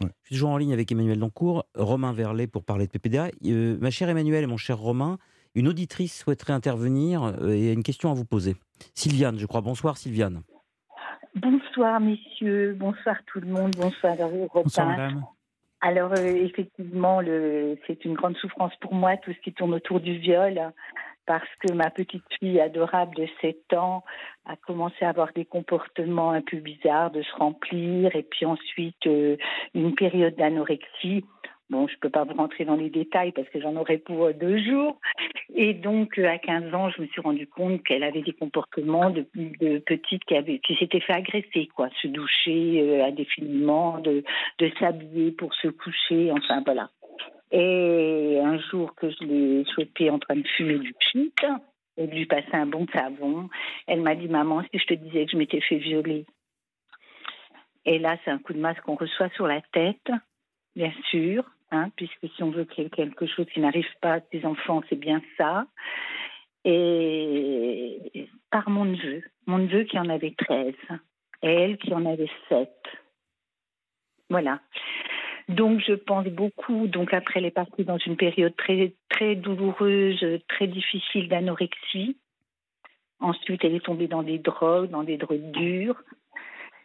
Je suis toujours en ligne avec Emmanuel Dancourt, Romain Verlet pour parler de PPDA. Euh, ma chère Emmanuel et mon cher Romain, une auditrice souhaiterait intervenir euh, et a une question à vous poser. Sylviane, je crois. Bonsoir Sylviane. Bonsoir messieurs, bonsoir tout le monde, bonsoir Romain. Bonsoir madame. Alors euh, effectivement, c'est une grande souffrance pour moi tout ce qui tourne autour du viol parce que ma petite fille adorable de 7 ans a commencé à avoir des comportements un peu bizarres, de se remplir, et puis ensuite euh, une période d'anorexie. Bon, je ne peux pas vous rentrer dans les détails parce que j'en aurais pour deux jours. Et donc, euh, à 15 ans, je me suis rendu compte qu'elle avait des comportements de, petite qui, s'était fait agresser, quoi. Se doucher euh, indéfiniment, de s'habiller pour se coucher, enfin voilà. Et un jour que je l'ai chopée en train de fumer du shit et de lui passer un bon savon, elle m'a dit Maman, si je te disais que je m'étais fait violer. Et là, c'est un coup de masque qu'on reçoit sur la tête, bien sûr, hein, puisque si on veut qu'il y ait quelque chose qui n'arrive pas à ses enfants, c'est bien ça. Et par mon neveu, mon neveu qui en avait 13, et elle qui en avait 7. Voilà. Donc je pense beaucoup. Donc après, elle est partie dans une période très très douloureuse, très difficile d'anorexie. Ensuite, elle est tombée dans des drogues, dans des drogues dures.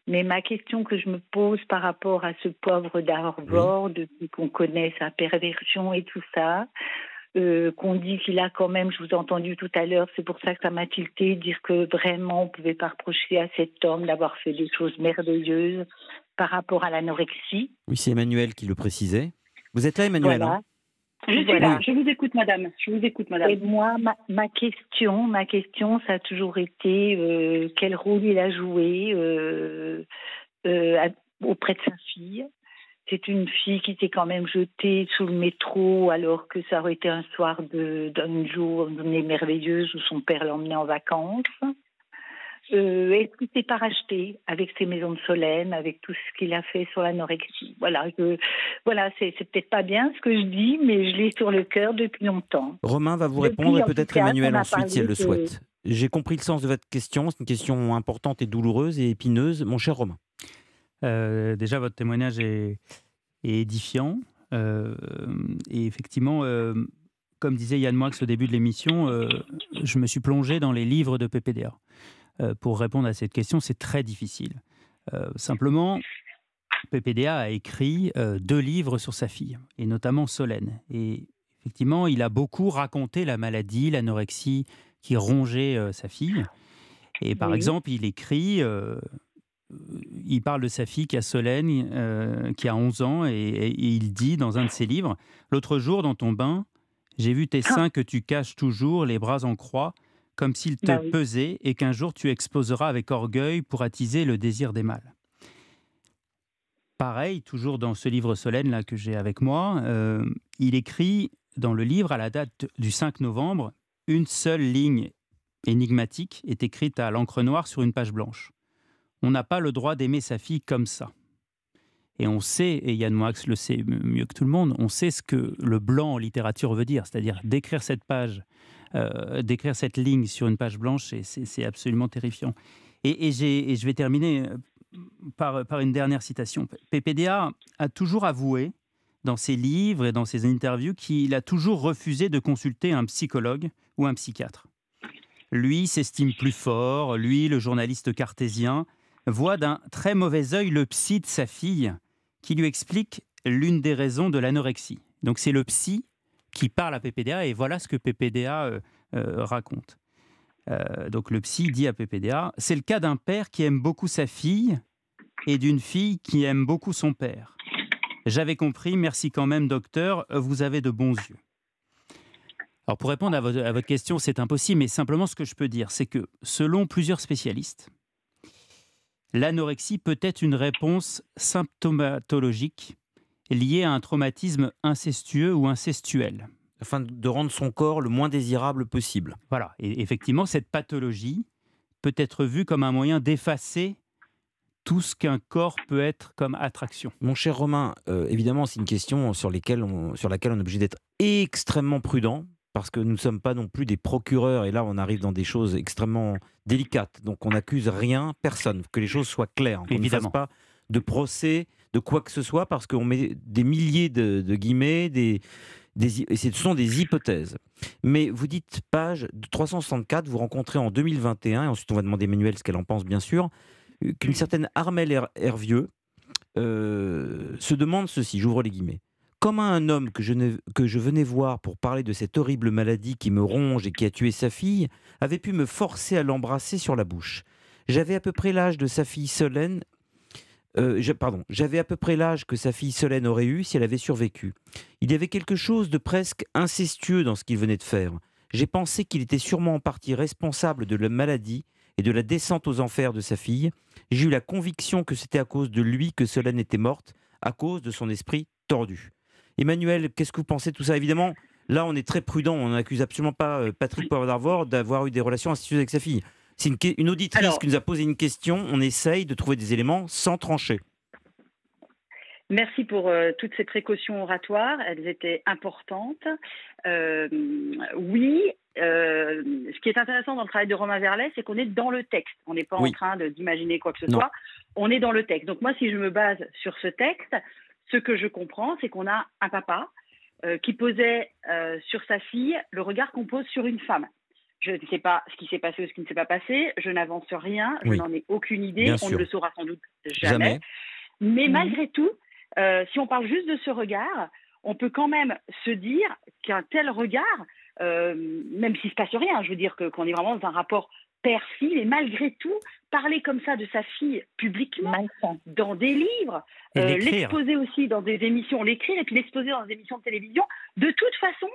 Mais ma question que je me pose par rapport à ce pauvre Darvor, depuis qu'on connaît sa perversion et tout ça, euh, qu'on dit qu'il a quand même, je vous ai entendu tout à l'heure, c'est pour ça que ça m'a tilté, dire que vraiment on ne pouvait pas reprocher à cet homme d'avoir fait des choses merveilleuses par rapport à l'anorexie. Oui, c'est Emmanuel qui le précisait. Vous êtes là, Emmanuel hein je suis là, je vous écoute, madame. Je vous écoute, madame. Et moi, ma, question, ma question, ça a toujours été euh, quel rôle il a joué euh, auprès de sa fille? C'est une fille qui s'est quand même jetée sous le métro alors que ça aurait été un soir d'un jour, une journée merveilleuse où son père l'emmenait en vacances. Euh, Est-ce qu'il s'est pas racheté avec ses maisons de Solène, avec tout ce qu'il a fait sur l'anorexie Voilà, voilà, c'est peut-être pas bien ce que je dis, mais je l'ai sur le cœur depuis longtemps. Romain va vous répondre et peut-être Emmanuel ensuite si elle le souhaite. J'ai compris le sens de votre question. C'est une question importante et douloureuse et épineuse, mon cher Romain. Euh, déjà, votre témoignage est, édifiant. Euh, et effectivement, euh, comme disait Yann Moix au début de l'émission, je me suis plongé dans les livres de PPDA. Pour répondre à cette question, c'est très difficile. simplement, PPDA a écrit deux livres sur sa fille, et notamment Solène. Et effectivement, il a beaucoup raconté la maladie, l'anorexie qui rongeait sa fille. Et par exemple, il écrit il parle de sa fille qui a Solène, euh, qui a 11 ans, et, il dit dans un de ses livres L'autre jour, dans ton bain, j'ai vu tes seins que tu caches toujours, les bras en croix, comme s'ils te bah pesaient, et qu'un jour tu exposeras avec orgueil pour attiser le désir des mâles. Pareil, toujours dans ce livre Solène là que j'ai avec moi, euh, il écrit dans le livre à la date du 5 novembre, une seule ligne énigmatique est écrite à l'encre noire sur une page blanche on n'a pas le droit d'aimer sa fille comme ça. Et on sait, et Yann Moix le sait mieux que tout le monde, on sait ce que le blanc en littérature veut dire, c'est-à-dire d'écrire cette page, euh, d'écrire cette ligne sur une page blanche, c'est absolument terrifiant. Et, je vais terminer euh, par, par une dernière citation. PPDA a toujours avoué, dans ses livres et dans ses interviews, qu'il a toujours refusé de consulter un psychologue ou un psychiatre. Lui s'estime plus fort, lui, le journaliste cartésien, voit d'un très mauvais œil le psy de sa fille qui lui explique l'une des raisons de l'anorexie. Donc c'est le psy qui parle à PPDA et voilà ce que PPDA euh, euh, raconte. Euh, donc le psy dit à PPDA, c'est le cas d'un père qui aime beaucoup sa fille et d'une fille qui aime beaucoup son père. J'avais compris, merci quand même docteur, vous avez de bons yeux. Alors pour répondre à votre question, c'est impossible, mais simplement ce que je peux dire, c'est que selon plusieurs spécialistes, l'anorexie peut être une réponse symptomatologique liée à un traumatisme incestueux ou incestuel. Afin de rendre son corps le moins désirable possible. Voilà, et effectivement, cette pathologie peut être vue comme un moyen d'effacer tout ce qu'un corps peut être comme attraction. Mon cher Romain, euh, évidemment, c'est une question sur, sur laquelle on est obligé d'être extrêmement prudent parce que nous ne sommes pas non plus des procureurs, et là on arrive dans des choses extrêmement délicates. Donc on n'accuse rien, personne, que les choses soient claires, qu'on ne fasse pas de procès de quoi que ce soit parce qu'on met des milliers de, guillemets, des, ce sont des hypothèses. Mais vous dites page 364, vous rencontrez en 2021, et ensuite on va demander à Emmanuel ce qu'elle en pense bien sûr, qu'une certaine Armelle Hervieux euh, se demande ceci, j'ouvre les guillemets. Comment un homme que je, que je venais voir pour parler de cette horrible maladie qui me ronge et qui a tué sa fille avait pu me forcer à l'embrasser sur la bouche J'avais à peu près l'âge de sa fille Solène. Euh, pardon, j'avais à peu près l'âge que sa fille Solène aurait eu si elle avait survécu. Il y avait quelque chose de presque incestueux dans ce qu'il venait de faire. J'ai pensé qu'il était sûrement en partie responsable de la maladie et de la descente aux enfers de sa fille. J'ai eu la conviction que c'était à cause de lui que Solène était morte, à cause de son esprit tordu. Emmanuel, qu'est-ce que vous pensez de tout ça? Évidemment, là, on est très prudent. On n'accuse absolument pas euh, Patrick Poivre d'avoir eu des relations incestueuses avec sa fille. C'est une, auditrice qui nous a posé une question. On essaye de trouver des éléments sans trancher. Merci pour euh, toutes ces précautions oratoires. Elles étaient importantes. Euh, oui, ce qui est intéressant dans le travail de Romain Verlet, c'est qu'on est dans le texte. On n'est pas en train d'imaginer quoi que ce soit. On est dans le texte. Donc moi, si je me base sur ce texte, ce que je comprends, c'est qu'on a un papa euh, qui posait euh, sur sa fille le regard qu'on pose sur une femme. Je ne sais pas ce qui s'est passé ou ce qui ne s'est pas passé, je n'avance rien, je n'en ai aucune idée, on ne le saura sans doute jamais. Mais mhm. malgré tout, euh, si on parle juste de ce regard, on peut quand même se dire qu'un tel regard, même s'il ne se passe rien, je veux dire qu'on est vraiment dans un rapport père-fille, et malgré tout, parler comme ça de sa fille publiquement, dans des livres, euh, l'exposer aussi dans des émissions, l'écrire et puis l'exposer dans des émissions de télévision, de toute façon,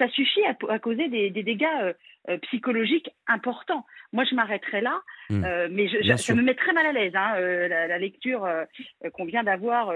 ça suffit à, causer des, dégâts euh, euh, psychologiques importants. Moi, je m'arrêterai là, hmm. mais ça me met très mal à l'aise, hein, la, lecture qu'on vient d'avoir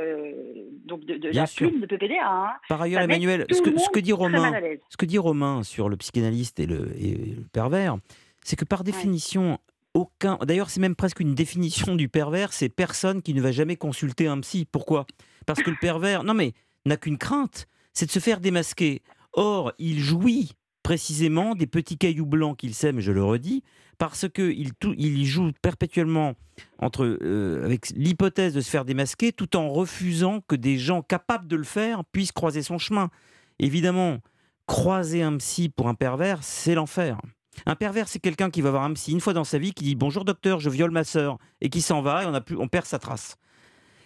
donc de, la plume de PPDA. Hein. Par ailleurs, Emmanuel, ce que, ce que, dit Romain, ce que dit Romain sur le psychanalyste et le, et le pervers, c'est que par définition, aucun. D'ailleurs, c'est même presque une définition du pervers, c'est personne qui ne va jamais consulter un psy. Pourquoi? Parce que le pervers, non mais, n'a qu'une crainte, c'est de se faire démasquer. Or, il jouit précisément des petits cailloux blancs qu'il sème, je le redis, parce qu'il il joue perpétuellement entre, euh, avec l'hypothèse de se faire démasquer, tout en refusant que des gens capables de le faire puissent croiser son chemin. Évidemment, croiser un psy pour un pervers, c'est l'enfer. Un pervers, c'est quelqu'un qui va voir un psy une fois dans sa vie, qui dit bonjour docteur, je viole ma sœur, et qui s'en va, et on, perd sa trace.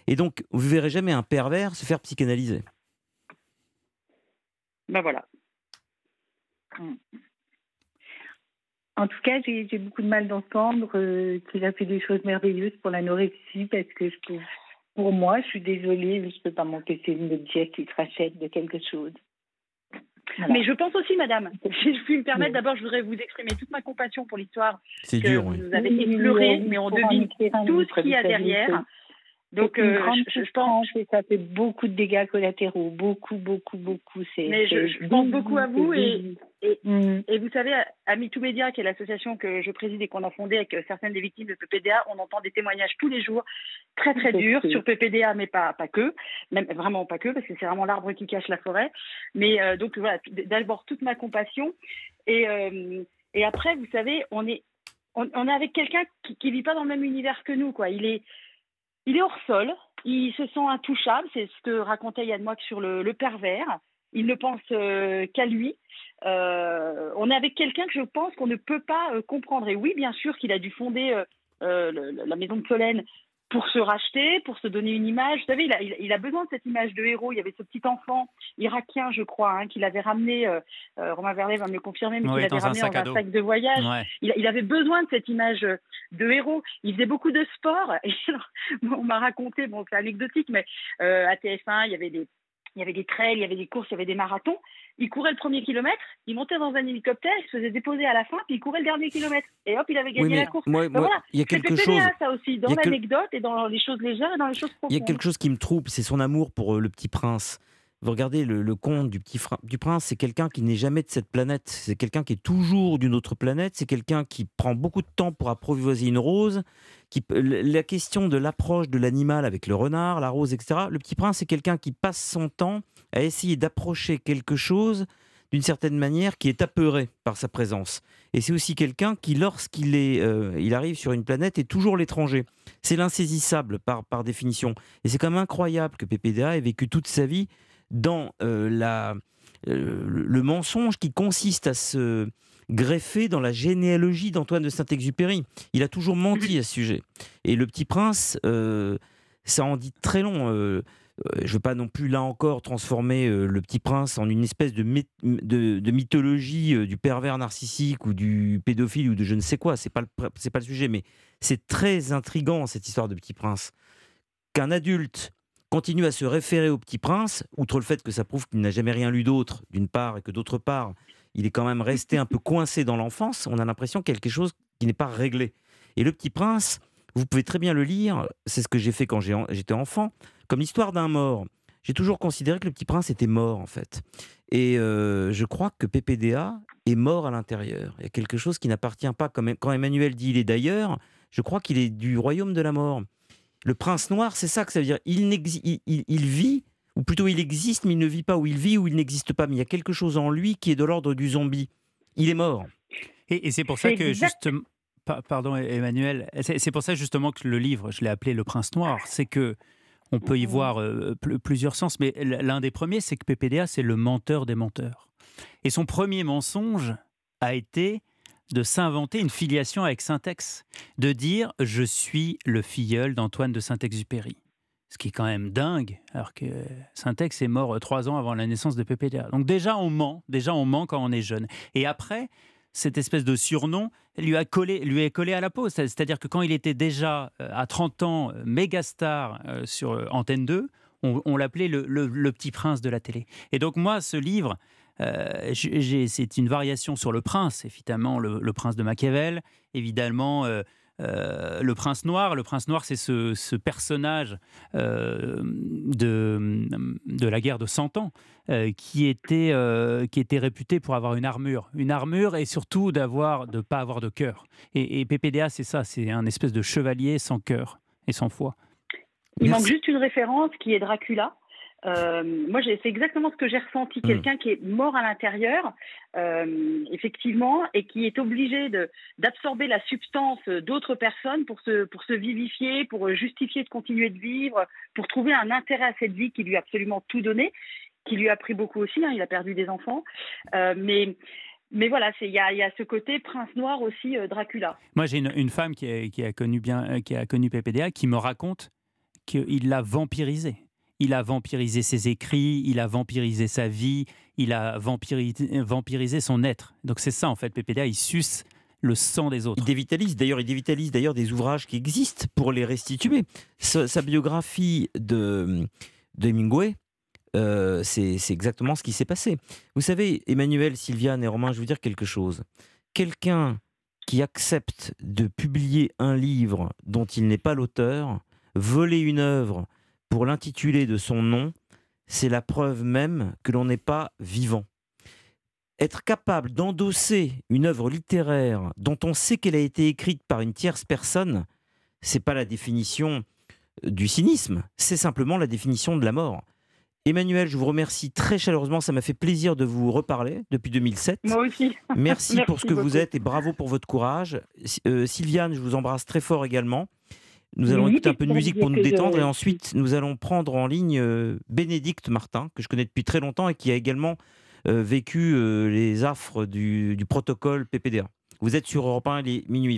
Et donc, vous verrez jamais un pervers se faire psychanalyser. Ben voilà. En tout cas, j'ai beaucoup de mal d'entendre euh, qu'il a fait des choses merveilleuses pour l'anorexie, parce que pour moi, je suis désolée, je ne peux pas m'empêcher de me dire qu'il se rachète de quelque chose. Mais je pense aussi, madame, si je puis me permettre, d'abord, je voudrais vous exprimer toute ma compassion pour l'histoire que dur, vous avez effleurée, mais on devine tout ce qu'il y a derrière. Donc, euh, je, pense que ça fait beaucoup de dégâts collatéraux, beaucoup, beaucoup, beaucoup. Mais je, pense beaucoup à vous et, mm. et, vous savez, à MeToo Media, qui est l'association que je préside et qu'on a fondée avec euh, certaines des victimes de PPDA, on entend des témoignages tous les jours très très durs sur PPDA, mais pas pas que, même vraiment pas que, parce que c'est vraiment l'arbre qui cache la forêt. Mais euh, donc voilà, d'abord toute ma compassion et et après, vous savez, on est on, on est avec quelqu'un qui, qui vit pas dans le même univers que nous, quoi. Il est il est hors sol, il se sent intouchable, c'est ce que racontait Yann Moix sur le, pervers. Il ne pense euh, qu'à lui. Euh, on est avec quelqu'un que je pense qu'on ne peut pas euh, comprendre. Et oui, bien sûr qu'il a dû fonder la maison de Solène pour se racheter, pour se donner une image. Vous savez, il a, il a, besoin de cette image de héros. Il y avait ce petit enfant irakien, je crois, hein, qu'il avait ramené, euh, Romain Verlet va me le confirmer, mais qu'il avait ramené dans un sac de voyage. Il, il, avait besoin de cette image de héros. Il faisait beaucoup de sport. Et on m'a raconté, bon, c'est anecdotique, mais euh, à TF1, il y avait des il y avait des trails, il y avait des courses, il y avait des marathons. Il courait le premier kilomètre, il montait dans un hélicoptère, il se faisait déposer à la fin, puis il courait le dernier kilomètre. Et hop, il avait gagné la course. Moi, voilà. Il y a quelque chose. ça aussi, dans l'anecdote et dans les choses légères et dans les choses profondes. Il y a quelque chose qui me trouble, c'est son amour pour euh, le petit prince. Vous regardez le, conte du petit du prince, c'est quelqu'un qui n'est jamais de cette planète. C'est quelqu'un qui est toujours d'une autre planète. C'est quelqu'un qui prend beaucoup de temps pour apprivoiser une rose. Qui, la question de l'approche de l'animal avec le renard, la rose, etc. Le petit prince, c'est quelqu'un qui passe son temps à essayer d'approcher quelque chose d'une certaine manière, qui est apeuré par sa présence. Et c'est aussi quelqu'un qui, lorsqu'il est, euh, il arrive sur une planète, est toujours l'étranger. C'est l'insaisissable par, par définition. Et c'est quand même incroyable que PPDA ait vécu toute sa vie dans euh, la, euh, le mensonge qui consiste à se greffer dans la généalogie d'Antoine de Saint-Exupéry. Il a toujours menti à ce sujet. Et le petit prince, ça en dit très long. Euh, je ne veux pas non plus, là encore, transformer euh, le petit prince en une espèce de, de, mythologie euh, du pervers narcissique ou du pédophile ou de je ne sais quoi. Ce n'est pas, le, pas le sujet, mais c'est très intrigant, cette histoire de petit prince. Qu'un adulte continue à se référer au petit prince, outre le fait que ça prouve qu'il n'a jamais rien lu d'autre, d'une part, et que d'autre part, il est quand même resté un peu coincé dans l'enfance, on a l'impression quelque chose qui n'est pas réglé. Et le petit prince, vous pouvez très bien le lire, c'est ce que j'ai fait quand j'étais enfant, comme l'histoire d'un mort. J'ai toujours considéré que le petit prince était mort, en fait. Et euh, je crois que PPDA est mort à l'intérieur. Il y a quelque chose qui n'appartient pas, comme quand Emmanuel dit il est d'ailleurs, je crois qu'il est du royaume de la mort. Le prince noir, c'est ça que ça veut dire. Il, il, il, vit, ou plutôt il existe, mais il ne vit pas, ou il vit, ou il n'existe pas. Mais il y a quelque chose en lui qui est de l'ordre du zombie. Il est mort. Et, c'est pour ça que, justement. Pardon, Emmanuel. C'est pour ça justement que le livre, je l'ai appelé Le Prince Noir. C'est que on peut y mmh voir plusieurs sens, mais l'un des premiers, c'est que PPDA, c'est le menteur des menteurs. Et son premier mensonge a été de s'inventer une filiation avec Saint-Ex, de dire je suis le filleul d'Antoine de Saint-Exupéry. Ce qui est quand même dingue, alors que Saint-Ex est mort trois ans avant la naissance de PPDA. Donc déjà on ment, déjà on ment quand on est jeune. Et après, cette espèce de surnom lui a collé, lui est collé à la peau. C'est-à-dire que quand il était déjà euh, à 30 ans euh, méga star euh, sur Antenne 2, on, l'appelait le, petit prince de la télé. Et donc moi, ce livre, c'est une variation sur le prince, évidemment le, prince de Machiavel, évidemment euh, le prince noir. Le prince noir, c'est ce, personnage euh, de, de la guerre de Cent Ans euh, qui, était, qui était réputé pour avoir une armure. Une armure et surtout d'avoir de pas avoir de cœur. Et, PPDA, c'est ça, c'est un espèce de chevalier sans cœur et sans foi. Il manque juste une référence qui est Dracula. Euh, moi, c'est exactement ce que j'ai ressenti. Hmm. Quelqu'un qui est mort à l'intérieur, euh, effectivement, et qui est obligé d'absorber la substance d'autres personnes pour se, pour se vivifier, pour justifier de continuer de vivre, pour trouver un intérêt à cette vie qui lui a absolument tout donné, qui lui a pris beaucoup aussi. Hein, il a perdu des enfants. Euh, mais. Mais voilà, il y a, y a, ce côté prince noir aussi, Dracula. Moi, j'ai une, une, femme qui a, qui a, connu bien, qui a connu PPDA, qui me raconte qu'il l'a vampirisé il a vampirisé ses écrits, il a vampirisé sa vie, il a vampirisé, son être. Donc c'est ça en fait, PPDA, il suce le sang des autres. Il dévitalise d'ailleurs, il dévitalise d'ailleurs des ouvrages qui existent pour les restituer. Sa, biographie de, Hemingway, euh, c'est exactement ce qui s'est passé. Vous savez, Emmanuel, Sylviane et Romain, je vous dire quelque chose. Quelqu'un qui accepte de publier un livre dont il n'est pas l'auteur, voler une œuvre pour l'intituler de son nom, c'est la preuve même que l'on n'est pas vivant. Être capable d'endosser une œuvre littéraire dont on sait qu'elle a été écrite par une tierce personne, c'est pas la définition du cynisme, c'est simplement la définition de la mort. Emmanuel, je vous remercie très chaleureusement. Ça m'a fait plaisir de vous reparler depuis 2007. Moi aussi. Merci, pour ce que vous êtes et bravo pour votre courage. Euh, Sylviane, je vous embrasse très fort également. Nous allons écouter un peu de musique pour nous détendre et ensuite nous allons prendre en ligne euh, Bénédicte Martin, que je connais depuis très longtemps et qui a également euh, vécu euh, les affres du, du protocole PPDA. Vous êtes sur Europe 1, il est minuit 20.